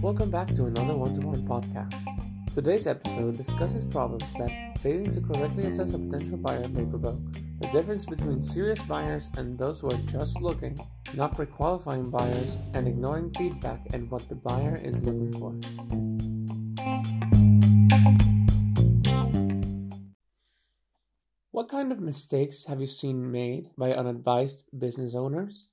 Welcome back to another one to one podcast. Today's episode discusses problems that failing to correctly assess a potential buyer may provoke, the difference between serious buyers and those who are just looking, not pre qualifying buyers, and ignoring feedback and what the buyer is looking for. What kind of mistakes have you seen made by unadvised business owners?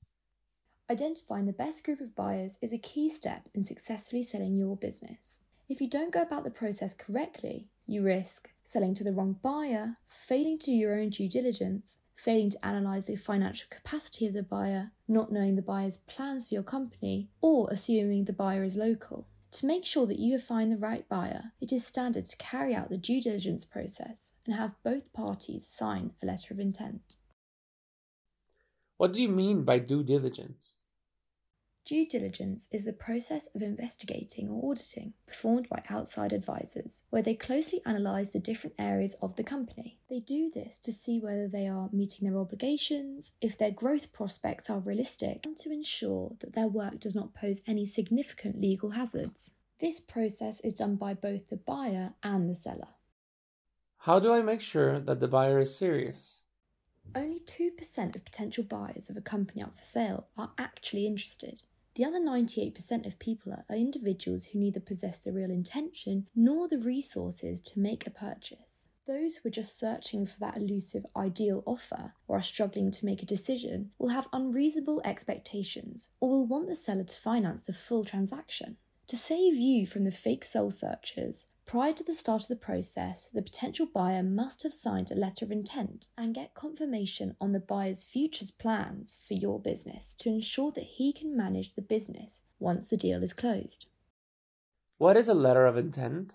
Identifying the best group of buyers is a key step in successfully selling your business. If you don't go about the process correctly, you risk selling to the wrong buyer, failing to do your own due diligence, failing to analyse the financial capacity of the buyer, not knowing the buyer's plans for your company, or assuming the buyer is local. To make sure that you have found the right buyer, it is standard to carry out the due diligence process and have both parties sign a letter of intent. What do you mean by due diligence? Due diligence is the process of investigating or auditing performed by outside advisors, where they closely analyse the different areas of the company. They do this to see whether they are meeting their obligations, if their growth prospects are realistic, and to ensure that their work does not pose any significant legal hazards. This process is done by both the buyer and the seller. How do I make sure that the buyer is serious? Only 2% of potential buyers of a company up for sale are actually interested. The other 98% of people are individuals who neither possess the real intention nor the resources to make a purchase. Those who are just searching for that elusive ideal offer or are struggling to make a decision will have unreasonable expectations or will want the seller to finance the full transaction. To save you from the fake soul searchers, Prior to the start of the process, the potential buyer must have signed a letter of intent and get confirmation on the buyer's future plans for your business to ensure that he can manage the business once the deal is closed. What is a letter of intent?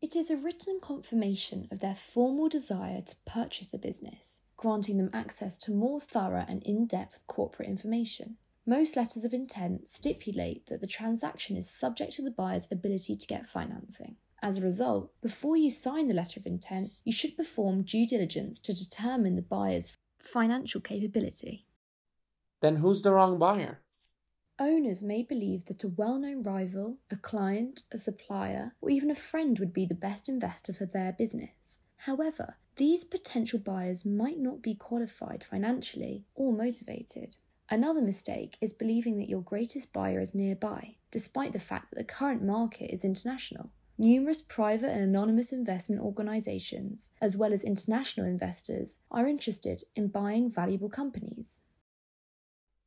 It is a written confirmation of their formal desire to purchase the business, granting them access to more thorough and in depth corporate information. Most letters of intent stipulate that the transaction is subject to the buyer's ability to get financing. As a result, before you sign the letter of intent, you should perform due diligence to determine the buyer's financial capability. Then who's the wrong buyer? Owners may believe that a well known rival, a client, a supplier, or even a friend would be the best investor for their business. However, these potential buyers might not be qualified financially or motivated. Another mistake is believing that your greatest buyer is nearby, despite the fact that the current market is international. Numerous private and anonymous investment organizations, as well as international investors, are interested in buying valuable companies.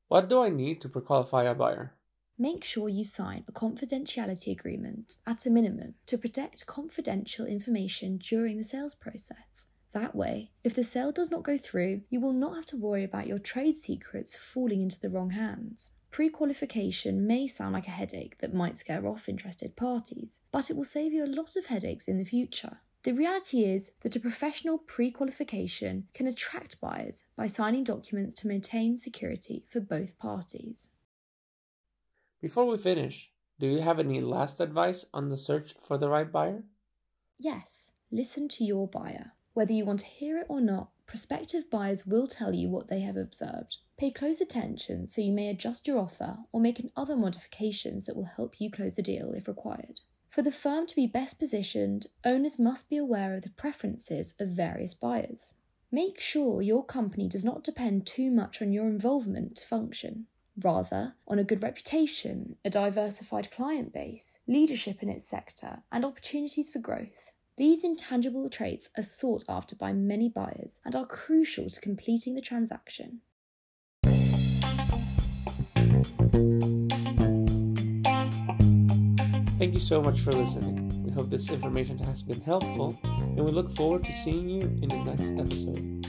What do I need to pre-qualify a buyer? Make sure you sign a confidentiality agreement at a minimum to protect confidential information during the sales process. That way, if the sale does not go through, you will not have to worry about your trade secrets falling into the wrong hands. Pre qualification may sound like a headache that might scare off interested parties, but it will save you a lot of headaches in the future. The reality is that a professional pre qualification can attract buyers by signing documents to maintain security for both parties. Before we finish, do you have any last advice on the search for the right buyer? Yes, listen to your buyer. Whether you want to hear it or not, prospective buyers will tell you what they have observed. Pay close attention so you may adjust your offer or make other modifications that will help you close the deal if required. For the firm to be best positioned, owners must be aware of the preferences of various buyers. Make sure your company does not depend too much on your involvement to function. Rather, on a good reputation, a diversified client base, leadership in its sector, and opportunities for growth. These intangible traits are sought after by many buyers and are crucial to completing the transaction. Thank you so much for listening. We hope this information has been helpful, and we look forward to seeing you in the next episode.